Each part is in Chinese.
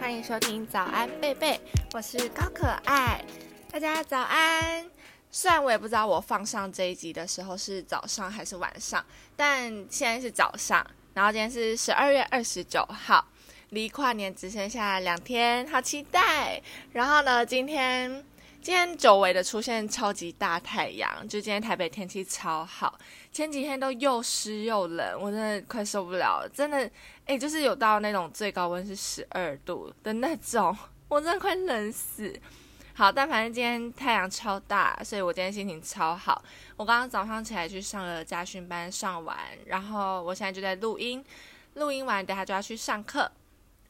欢迎收听早安贝贝，我是高可爱，大家早安。虽然我也不知道我放上这一集的时候是早上还是晚上，但现在是早上。然后今天是十二月二十九号，离跨年只剩下两天，好期待。然后呢，今天今天久违的出现超级大太阳，就今天台北天气超好。前几天都又湿又冷，我真的快受不了了，真的，哎，就是有到那种最高温是十二度的那种，我真的快冷死。好，但反正今天太阳超大，所以我今天心情超好。我刚刚早上起来去上了家训班，上完，然后我现在就在录音，录音完等下就要去上课。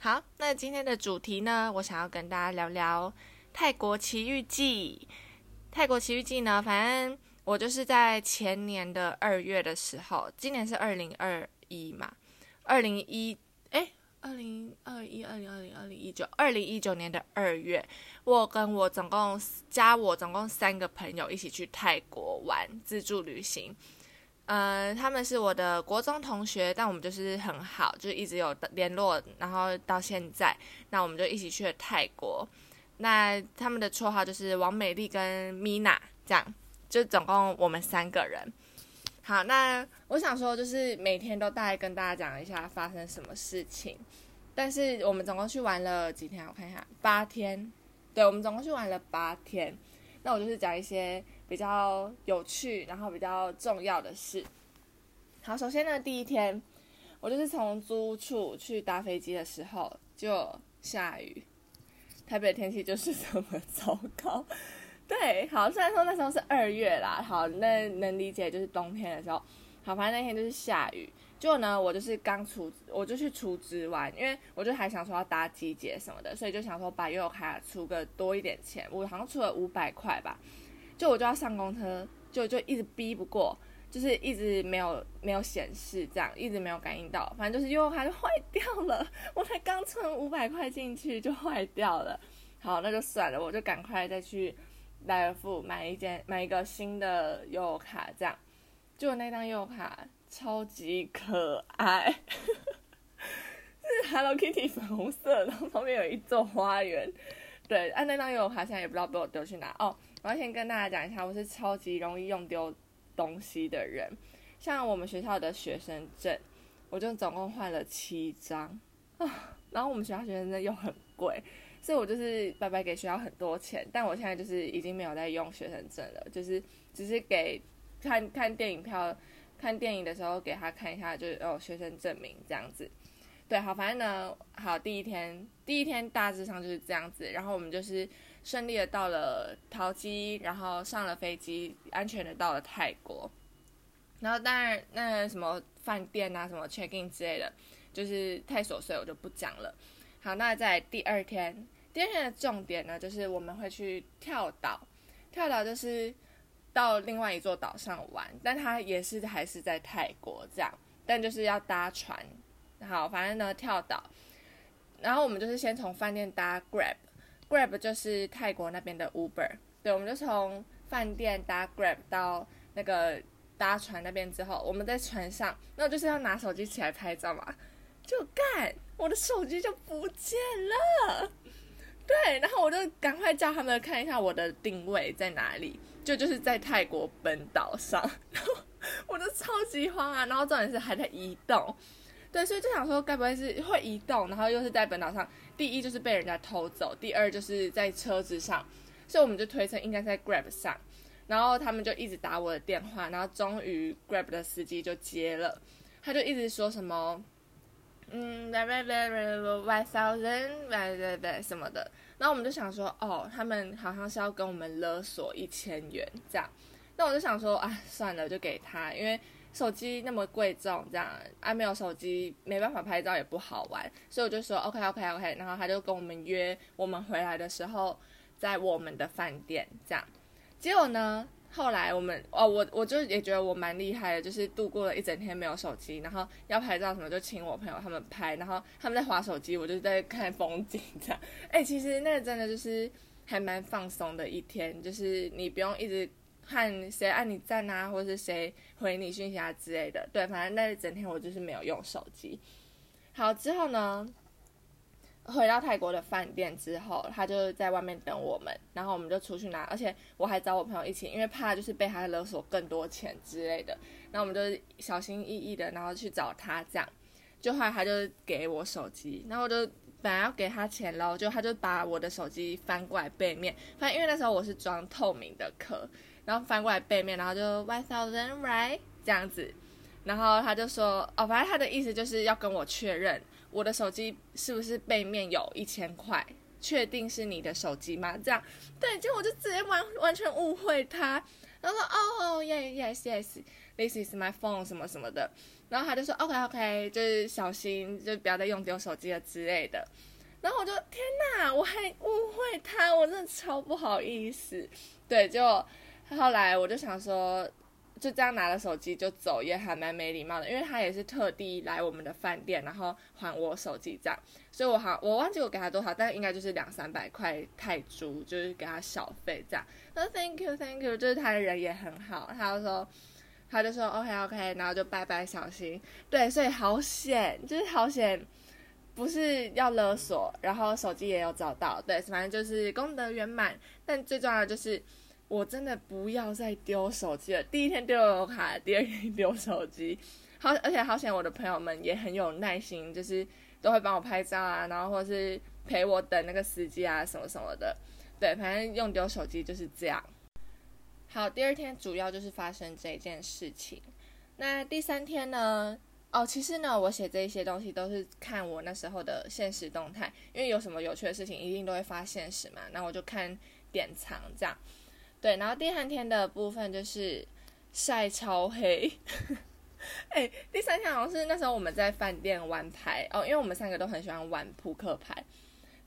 好，那今天的主题呢，我想要跟大家聊聊泰国奇遇记。泰国奇遇记呢，反正。我就是在前年的二月的时候，今年是二零二一嘛，二零一哎，二零二一、二零二零、二零一九，二零一九年的二月，我跟我总共加我总共三个朋友一起去泰国玩自助旅行，嗯，他们是我的国中同学，但我们就是很好，就一直有联络，然后到现在，那我们就一起去了泰国，那他们的绰号就是王美丽跟米娜这样。就总共我们三个人，好，那我想说，就是每天都大概跟大家讲一下发生什么事情。但是我们总共去玩了几天？我看一下，八天。对，我们总共去玩了八天。那我就是讲一些比较有趣，然后比较重要的事。好，首先呢，第一天，我就是从租处去搭飞机的时候就下雨，台北的天气就是这么糟糕。对，好，虽然说那时候是二月啦，好，那能理解，就是冬天的时候，好，反正那天就是下雨。结果呢，我就是刚出，我就去出资完，因为我就还想说要搭机节什么的，所以就想说把悠游卡出个多一点钱，我好像出了五百块吧，就我就要上公车，就就一直逼不过，就是一直没有没有显示，这样一直没有感应到，反正就是悠游卡就坏掉了，我才刚存五百块进去就坏掉了，好，那就算了，我就赶快再去。来福买一件买一个新的悠游卡，这样，就那张悠游卡超级可爱，是 Hello Kitty 粉红色，然后旁边有一座花园。对，按那张悠游卡现在也不知道被我丢去哪哦。我要先跟大家讲一下，我是超级容易用丢东西的人。像我们学校的学生证，我就总共换了七张啊，然后我们学校学生证又很贵。所以我就是白白给学校很多钱，但我现在就是已经没有在用学生证了，就是只是给看看电影票、看电影的时候给他看一下，就是哦学生证明这样子。对，好，反正呢，好第一天第一天大致上就是这样子，然后我们就是顺利的到了桃机，然后上了飞机，安全的到了泰国。然后当然那什么饭店啊、什么 check in 之类的，就是太琐碎，我就不讲了。好，那在第二天。第二天的重点呢，就是我们会去跳岛，跳岛就是到另外一座岛上玩，但它也是还是在泰国这样，但就是要搭船。好，反正呢跳岛，然后我们就是先从饭店搭 Grab Grab 就是泰国那边的 Uber，对，我们就从饭店搭 Grab 到那个搭船那边之后，我们在船上，那就是要拿手机起来拍照嘛，就干，我的手机就不见了。对，然后我就赶快叫他们看一下我的定位在哪里，就就是在泰国本岛上，然后我就超级慌啊，然后重点是还在移动，对，所以就想说该不会是会移动，然后又是在本岛上，第一就是被人家偷走，第二就是在车子上，所以我们就推测应该在 Grab 上，然后他们就一直打我的电话，然后终于 Grab 的司机就接了，他就一直说什么。嗯，very very one thousand very very 什么的，然后我们就想说，哦，他们好像是要跟我们勒索一千元这样，那我就想说，啊，算了，就给他，因为手机那么贵重，这样啊没有手机没办法拍照也不好玩，所以我就说 OK OK OK，然后他就跟我们约，我们回来的时候在我们的饭店这样，结果呢？后来我们哦，我我就也觉得我蛮厉害的，就是度过了一整天没有手机，然后要拍照什么就请我朋友他们拍，然后他们在划手机，我就在看风景这样。哎，其实那个真的就是还蛮放松的一天，就是你不用一直看谁按你赞啊，或者是谁回你讯息啊之类的。对，反正那一整天我就是没有用手机。好之后呢，回到泰国的饭店之后，他就在外面等我们，然后我们就出去拿，而且我还找我朋友一起，因为怕就是被他勒索更多钱之类的。然后我们就小心翼翼的，然后去找他，这样。就后来他就给我手机，然后我就本来要给他钱喽，就他就把我的手机翻过来背面，反正因为那时候我是装透明的壳，然后翻过来背面，然后就 one thousand right 这样子，然后他就说，哦，反正他的意思就是要跟我确认。我的手机是不是背面有一千块？确定是你的手机吗？这样，对，结果我就直接完完全误会他，然后说哦，yes，yes，yes，this is my phone 什么什么的，然后他就说 OK OK，就是小心，就不要再用丢手机了之类的。然后我就天哪，我还误会他，我真的超不好意思。对，就他后来我就想说。就这样拿了手机就走，也还蛮没礼貌的，因为他也是特地来我们的饭店，然后还我手机这样，所以我好我忘记我给他多少，但应该就是两三百块泰铢，就是给他小费这样。他说 Thank you Thank you，就是他的人也很好，他就说他就说 OK OK，然后就拜拜小心。对，所以好险，就是好险，不是要勒索，然后手机也有找到，对，反正就是功德圆满。但最重要的就是。我真的不要再丢手机了。第一天丢了卡，第二天丢手机，好，而且好险，我的朋友们也很有耐心，就是都会帮我拍照啊，然后或者是陪我等那个司机啊，什么什么的。对，反正用丢手机就是这样。好，第二天主要就是发生这件事情。那第三天呢？哦，其实呢，我写这些东西都是看我那时候的现实动态，因为有什么有趣的事情，一定都会发现实嘛。那我就看典藏这样。对，然后第三天的部分就是晒超黑，哎，第三天好像是那时候我们在饭店玩牌哦，因为我们三个都很喜欢玩扑克牌，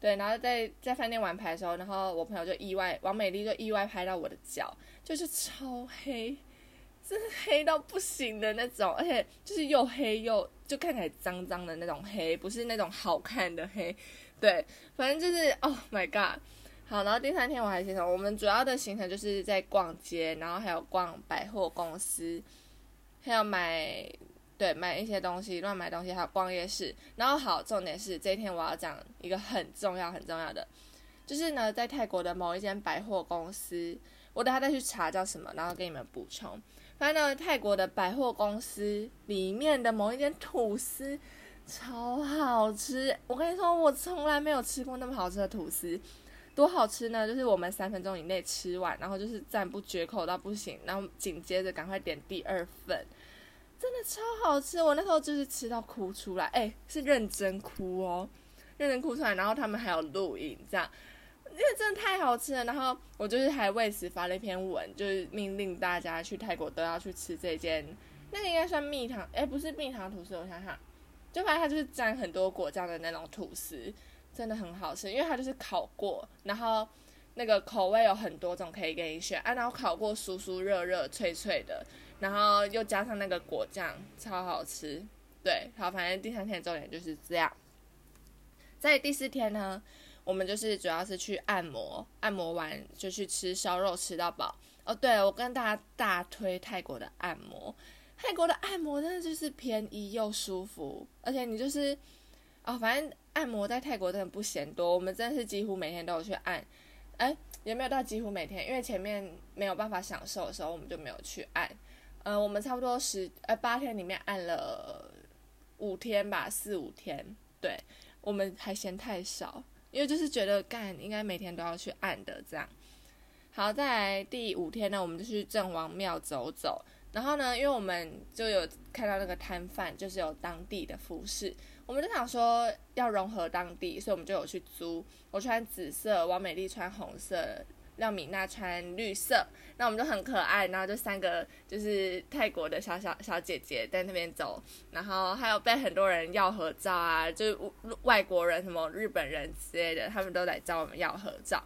对，然后在在饭店玩牌的时候，然后我朋友就意外，王美丽就意外拍到我的脚，就是超黑，真是黑到不行的那种，而且就是又黑又就看起来脏脏的那种黑，不是那种好看的黑，对，反正就是，Oh my god。好，然后第三天我还行程，我们主要的行程就是在逛街，然后还有逛百货公司，还有买，对，买一些东西，乱买东西，还有逛夜市。然后好，重点是这一天我要讲一个很重要很重要的，就是呢，在泰国的某一间百货公司，我等下再去查叫什么，然后给你们补充。反正呢，泰国的百货公司里面的某一间吐司超好吃，我跟你说，我从来没有吃过那么好吃的吐司。多好吃呢！就是我们三分钟以内吃完，然后就是赞不绝口到不行，然后紧接着赶快点第二份，真的超好吃！我那时候就是吃到哭出来，哎，是认真哭哦，认真哭出来。然后他们还有录影，这样，因为真的太好吃了。然后我就是还为此发了一篇文，就是命令大家去泰国都要去吃这间，那个应该算蜜糖，哎，不是蜜糖吐司，我想想，就发现它就是沾很多果酱的那种吐司。真的很好吃，因为它就是烤过，然后那个口味有很多种可以给你选啊，然后烤过酥酥热热脆脆的，然后又加上那个果酱，超好吃。对，好，反正第三天的重点就是这样。在第四天呢，我们就是主要是去按摩，按摩完就去吃烧肉，吃到饱。哦，对我跟大家大推泰国的按摩，泰国的按摩真的就是便宜又舒服，而且你就是。哦，反正按摩在泰国真的不嫌多，我们真的是几乎每天都有去按，哎，也没有到几乎每天，因为前面没有办法享受的时候，我们就没有去按。呃，我们差不多十呃八天里面按了五天吧，四五天，对，我们还嫌太少，因为就是觉得干应该每天都要去按的这样。好，在第五天呢，我们就去郑王庙走走，然后呢，因为我们就有看到那个摊贩，就是有当地的服饰。我们就想说要融合当地，所以我们就有去租。我穿紫色，王美丽穿红色，廖米娜穿绿色。那我们就很可爱，然后就三个就是泰国的小小小姐姐在那边走，然后还有被很多人要合照啊，就是外国人什么日本人之类的，他们都来找我们要合照。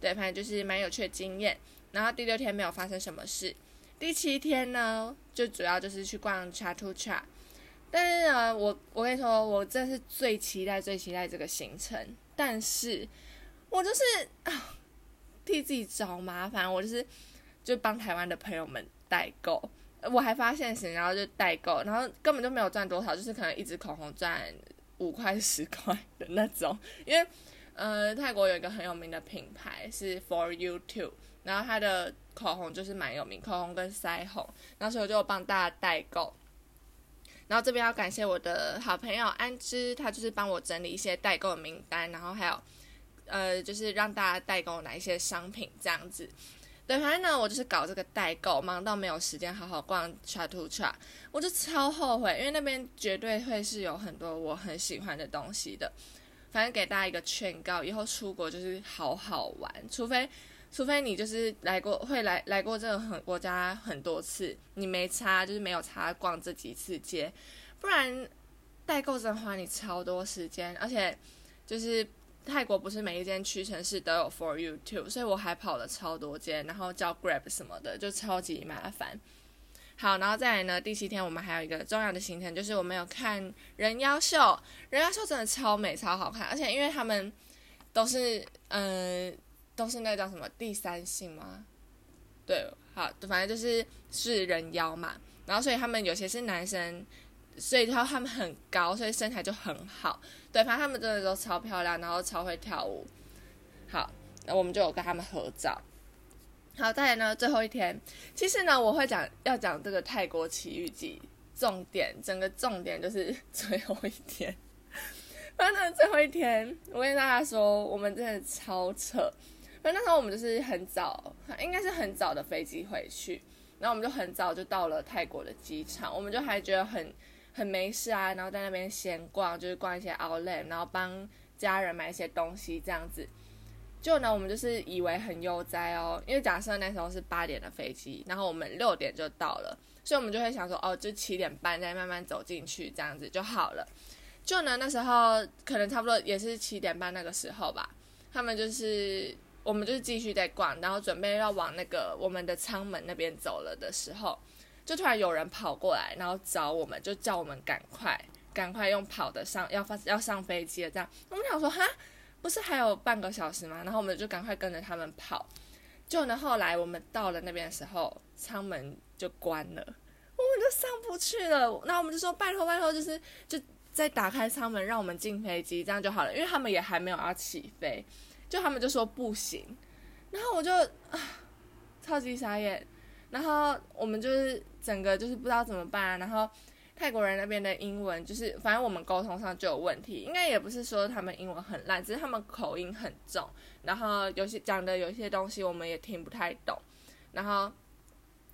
对，反正就是蛮有趣的经验。然后第六天没有发生什么事，第七天呢，就主要就是去逛 Chatuchak。但是呢，我我跟你说，我真是最期待、最期待这个行程。但是，我就是啊，替自己找麻烦。我就是就帮台湾的朋友们代购，我还发现行，然后就代购，然后根本就没有赚多少，就是可能一支口红赚五块十块的那种，因为呃泰国有一个很有名的品牌是 For You Two，然后它的口红就是蛮有名，口红跟腮红，然后所以我就帮大家代购。然后这边要感谢我的好朋友安之，他就是帮我整理一些代购名单，然后还有呃就是让大家代购哪一些商品这样子。对，反正呢，我就是搞这个代购，忙到没有时间好好逛 Chat to Chat，我就超后悔，因为那边绝对会是有很多我很喜欢的东西的。反正给大家一个劝告，以后出国就是好好玩，除非除非你就是来过会来来过这个很国家很多次，你没差就是没有差逛这几次街，不然代购真的花你超多时间，而且就是。泰国不是每一间屈臣氏都有 For You Too，所以我还跑了超多间，然后叫 Grab 什么的，就超级麻烦。好，然后再来呢，第七天我们还有一个重要的行程，就是我们有看人妖秀。人妖秀真的超美、超好看，而且因为他们都是嗯，都是那个叫什么第三性吗？对，好，反正就是是人妖嘛。然后所以他们有些是男生。所以他他们很高，所以身材就很好。对，反正他们真的都超漂亮，然后超会跳舞。好，那我们就有跟他们合照。好，再来呢，最后一天，其实呢，我会讲要讲这个泰国奇遇记，重点整个重点就是最后一天。反正最后一天，我跟大家说，我们真的超扯。反正那时候我们就是很早，应该是很早的飞机回去，然后我们就很早就到了泰国的机场，我们就还觉得很。很没事啊，然后在那边闲逛，就是逛一些 Outlet，然后帮家人买一些东西这样子。就呢，我们就是以为很悠哉哦，因为假设那时候是八点的飞机，然后我们六点就到了，所以我们就会想说，哦，就七点半再慢慢走进去这样子就好了。就呢，那时候可能差不多也是七点半那个时候吧，他们就是我们就是继续在逛，然后准备要往那个我们的舱门那边走了的时候。就突然有人跑过来，然后找我们，就叫我们赶快、赶快用跑的上要发要上飞机了。这样，我们想说哈，不是还有半个小时吗？然后我们就赶快跟着他们跑。就呢，后来我们到了那边的时候，舱门就关了，我们就上不去了。那我们就说拜托拜托，就是就再打开舱门，让我们进飞机，这样就好了。因为他们也还没有要起飞，就他们就说不行。然后我就啊，超级傻眼。然后我们就是整个就是不知道怎么办，然后泰国人那边的英文就是反正我们沟通上就有问题，应该也不是说他们英文很烂，只是他们口音很重，然后有些讲的有些东西我们也听不太懂，然后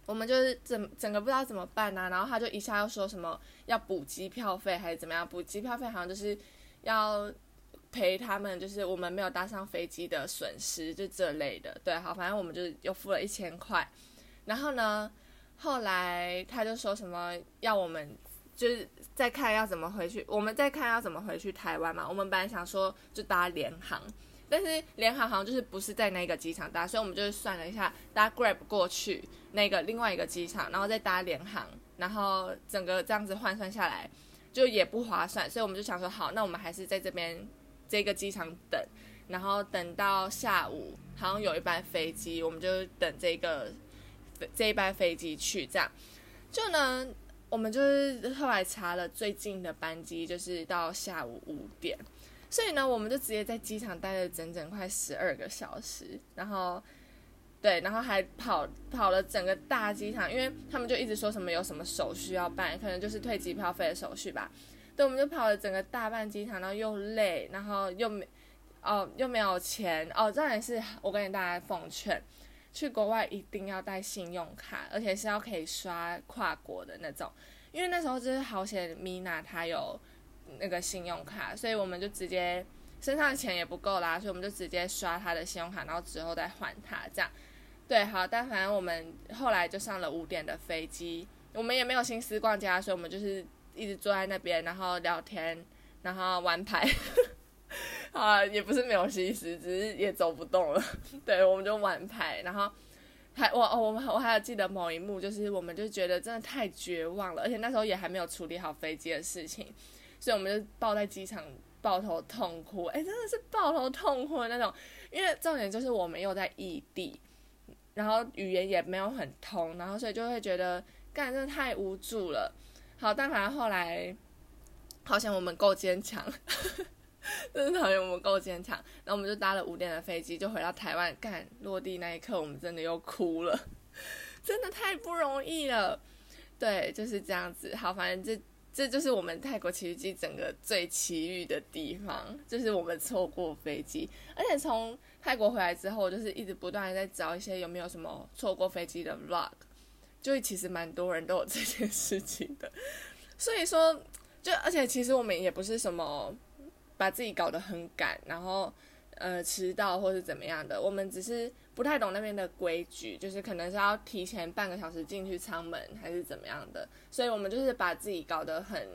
我们就是整整个不知道怎么办呢，然后他就一下又说什么要补机票费还是怎么样，补机票费好像就是要赔他们就是我们没有搭上飞机的损失就这类的，对，好，反正我们就是又付了一千块。然后呢，后来他就说什么要我们就是再看要怎么回去，我们再看要怎么回去台湾嘛。我们本来想说就搭联航，但是联航好像就是不是在那个机场搭，所以我们就算了一下搭 Grab 过去那个另外一个机场，然后再搭联航，然后整个这样子换算下来就也不划算，所以我们就想说好，那我们还是在这边这个机场等，然后等到下午好像有一班飞机，我们就等这个。这一班飞机去，这样就呢，我们就是后来查了最近的班机，就是到下午五点，所以呢，我们就直接在机场待了整整快十二个小时，然后对，然后还跑跑了整个大机场，因为他们就一直说什么有什么手续要办，可能就是退机票费的手续吧。对，我们就跑了整个大半机场，然后又累，然后又没哦又没有钱哦，这也是我跟大家奉劝。去国外一定要带信用卡，而且是要可以刷跨国的那种，因为那时候就是好险米娜她有那个信用卡，所以我们就直接身上的钱也不够啦，所以我们就直接刷她的信用卡，然后之后再还她这样。对，好，但反正我们后来就上了五点的飞机，我们也没有心思逛街，所以我们就是一直坐在那边，然后聊天，然后玩牌。啊，也不是没有心思，只是也走不动了。对，我们就玩牌，然后还我哦，我们我还有记得某一幕，就是我们就觉得真的太绝望了，而且那时候也还没有处理好飞机的事情，所以我们就抱在机场抱头痛哭。哎，真的是抱头痛哭的那种，因为重点就是我们又在异地，然后语言也没有很通，然后所以就会觉得干真的太无助了。好，但反正后来。好像我们够坚强，真的好像我们够坚强。然后我们就搭了五点的飞机，就回到台湾。干落地那一刻，我们真的又哭了，真的太不容易了。对，就是这样子。好，反正这这就是我们泰国奇遇记整个最奇遇的地方，就是我们错过飞机，而且从泰国回来之后，就是一直不断的在找一些有没有什么错过飞机的 vlog，就其实蛮多人都有这件事情的。所以说。就而且其实我们也不是什么把自己搞得很赶，然后呃迟到或是怎么样的，我们只是不太懂那边的规矩，就是可能是要提前半个小时进去舱门还是怎么样的，所以我们就是把自己搞得很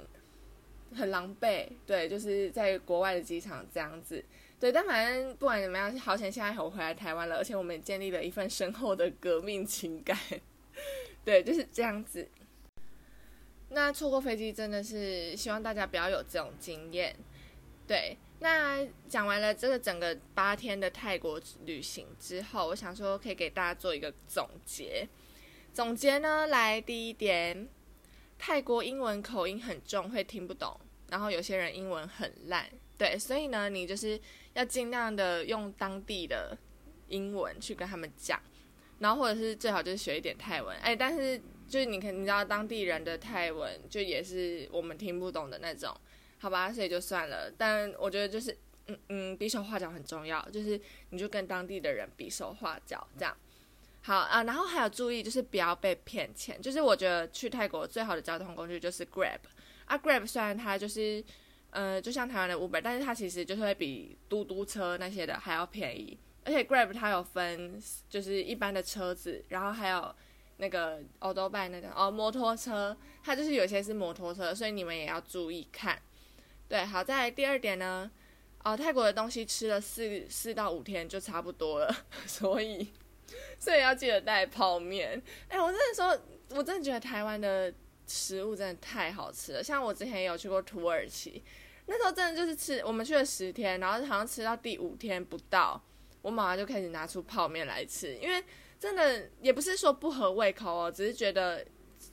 很狼狈，对，就是在国外的机场这样子，对，但反正不管怎么样，好险现在我回来台湾了，而且我们也建立了一份深厚的革命情感，对，就是这样子。那错过飞机真的是希望大家不要有这种经验。对，那讲完了这个整个八天的泰国旅行之后，我想说可以给大家做一个总结。总结呢，来第一点，泰国英文口音很重，会听不懂。然后有些人英文很烂，对，所以呢，你就是要尽量的用当地的英文去跟他们讲，然后或者是最好就是学一点泰文。哎，但是。就是你可你知道当地人的泰文，就也是我们听不懂的那种，好吧，所以就算了。但我觉得就是，嗯嗯，比手画脚很重要，就是你就跟当地的人比手画脚这样。好啊，然后还有注意，就是不要被骗钱。就是我觉得去泰国最好的交通工具就是 Grab 啊，Grab 虽然它就是，呃，就像台湾的 Uber，但是它其实就是会比嘟嘟车那些的还要便宜。而且 Grab 它有分，就是一般的车子，然后还有。那个欧多拜那个哦，摩托车，它就是有些是摩托车，所以你们也要注意看。对，好在第二点呢，哦，泰国的东西吃了四四到五天就差不多了，所以所以要记得带泡面。哎，我真的说，我真的觉得台湾的食物真的太好吃了。像我之前有去过土耳其，那时候真的就是吃，我们去了十天，然后好像吃到第五天不到，我马上就开始拿出泡面来吃，因为。真的也不是说不合胃口哦，只是觉得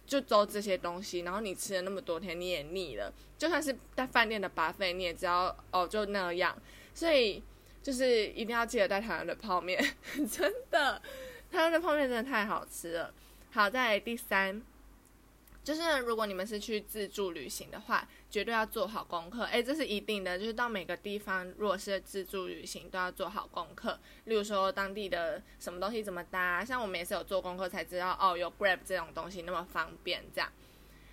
就都这些东西，然后你吃了那么多天，你也腻了。就算是在饭店的巴费，你也知道哦，就那样。所以就是一定要记得带台湾的泡面，真的，台湾的泡面真的太好吃了。好，在第三。就是如果你们是去自助旅行的话，绝对要做好功课。诶，这是一定的。就是到每个地方，如果是自助旅行，都要做好功课。例如说当地的什么东西怎么搭，像我们也是有做功课才知道哦，有 Grab 这种东西那么方便。这样，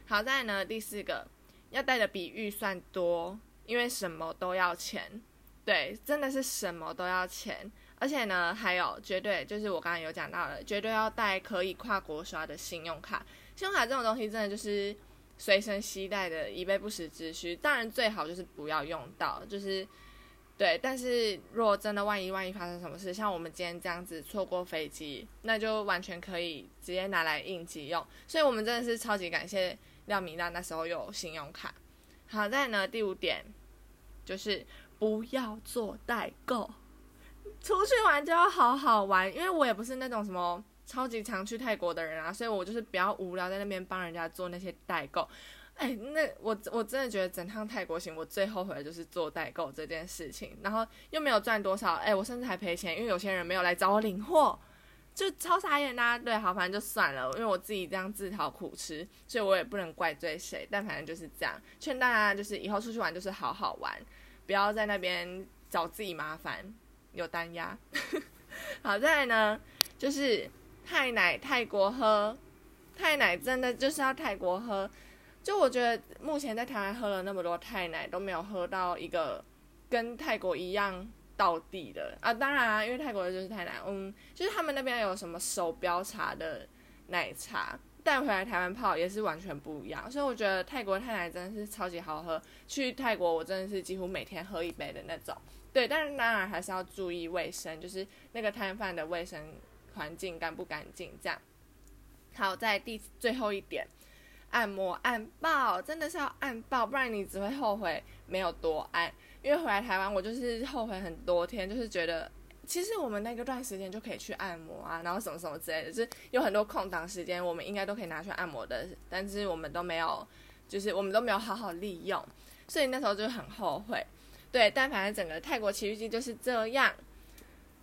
好在呢，第四个要带的比预算多，因为什么都要钱。对，真的是什么都要钱。而且呢，还有绝对就是我刚刚有讲到的，绝对要带可以跨国刷的信用卡。信用卡这种东西真的就是随身携带的，以备不时之需。当然最好就是不要用到，就是对。但是如果真的万一万一发生什么事，像我们今天这样子错过飞机，那就完全可以直接拿来应急用。所以我们真的是超级感谢廖米娜那时候有信用卡。好在呢，第五点就是不要做代购。出去玩就要好好玩，因为我也不是那种什么超级常去泰国的人啊，所以我就是比较无聊，在那边帮人家做那些代购。哎，那我我真的觉得整趟泰国行，我最后悔的就是做代购这件事情，然后又没有赚多少，哎，我甚至还赔钱，因为有些人没有来找我领货，就超傻眼呐。对，好，反正就算了，因为我自己这样自讨苦吃，所以我也不能怪罪谁。但反正就是这样，劝大家就是以后出去玩就是好好玩，不要在那边找自己麻烦。有单压，好在呢，就是泰奶泰国喝，泰奶真的就是要泰国喝。就我觉得目前在台湾喝了那么多泰奶，都没有喝到一个跟泰国一样到地的啊。当然啊，因为泰国的就是泰奶，嗯，就是他们那边有什么手标茶的奶茶带回来台湾泡也是完全不一样。所以我觉得泰国泰奶真的是超级好喝。去泰国我真的是几乎每天喝一杯的那种。对，但是当然还是要注意卫生，就是那个摊贩的卫生环境干不干净这样。好，在第最后一点，按摩按爆，真的是要按爆，不然你只会后悔没有多按。因为回来台湾，我就是后悔很多天，就是觉得其实我们那个段时间就可以去按摩啊，然后什么什么之类的，就是有很多空档时间，我们应该都可以拿去按摩的，但是我们都没有，就是我们都没有好好利用。所以那时候就很后悔。对，但反正整个泰国奇遇记就是这样。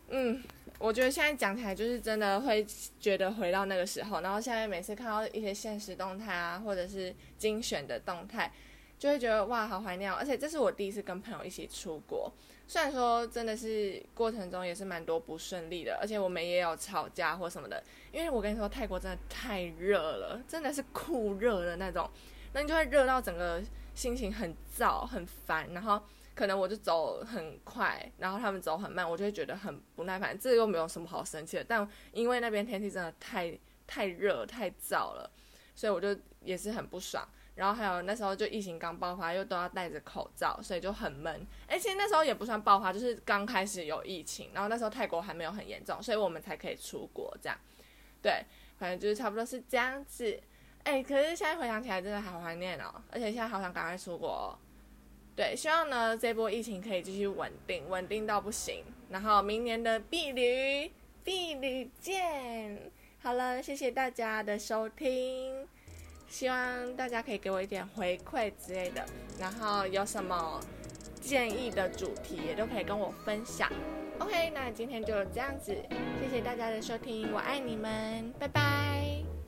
嗯，我觉得现在讲起来就是真的会觉得回到那个时候，然后现在每次看到一些现实动态啊，或者是精选的动态，就会觉得哇，好怀念。而且这是我第一次跟朋友一起出国，虽然说真的是过程中也是蛮多不顺利的，而且我们也有吵架或什么的。因为我跟你说，泰国真的太热了，真的是酷热的那种，那你就会热到整个心情很燥、很烦，然后。可能我就走很快，然后他们走很慢，我就会觉得很不耐烦。这又没有什么好生气的，但因为那边天气真的太太热太燥了，所以我就也是很不爽。然后还有那时候就疫情刚爆发，又都要戴着口罩，所以就很闷。而且那时候也不算爆发，就是刚开始有疫情，然后那时候泰国还没有很严重，所以我们才可以出国这样。对，反正就是差不多是这样子。哎，可是现在回想起来真的好怀念哦，而且现在好想赶快出国。对，希望呢这波疫情可以继续稳定，稳定到不行。然后明年的碧旅，碧旅见。好了，谢谢大家的收听，希望大家可以给我一点回馈之类的。然后有什么建议的主题也都可以跟我分享。OK，那今天就这样子，谢谢大家的收听，我爱你们，拜拜。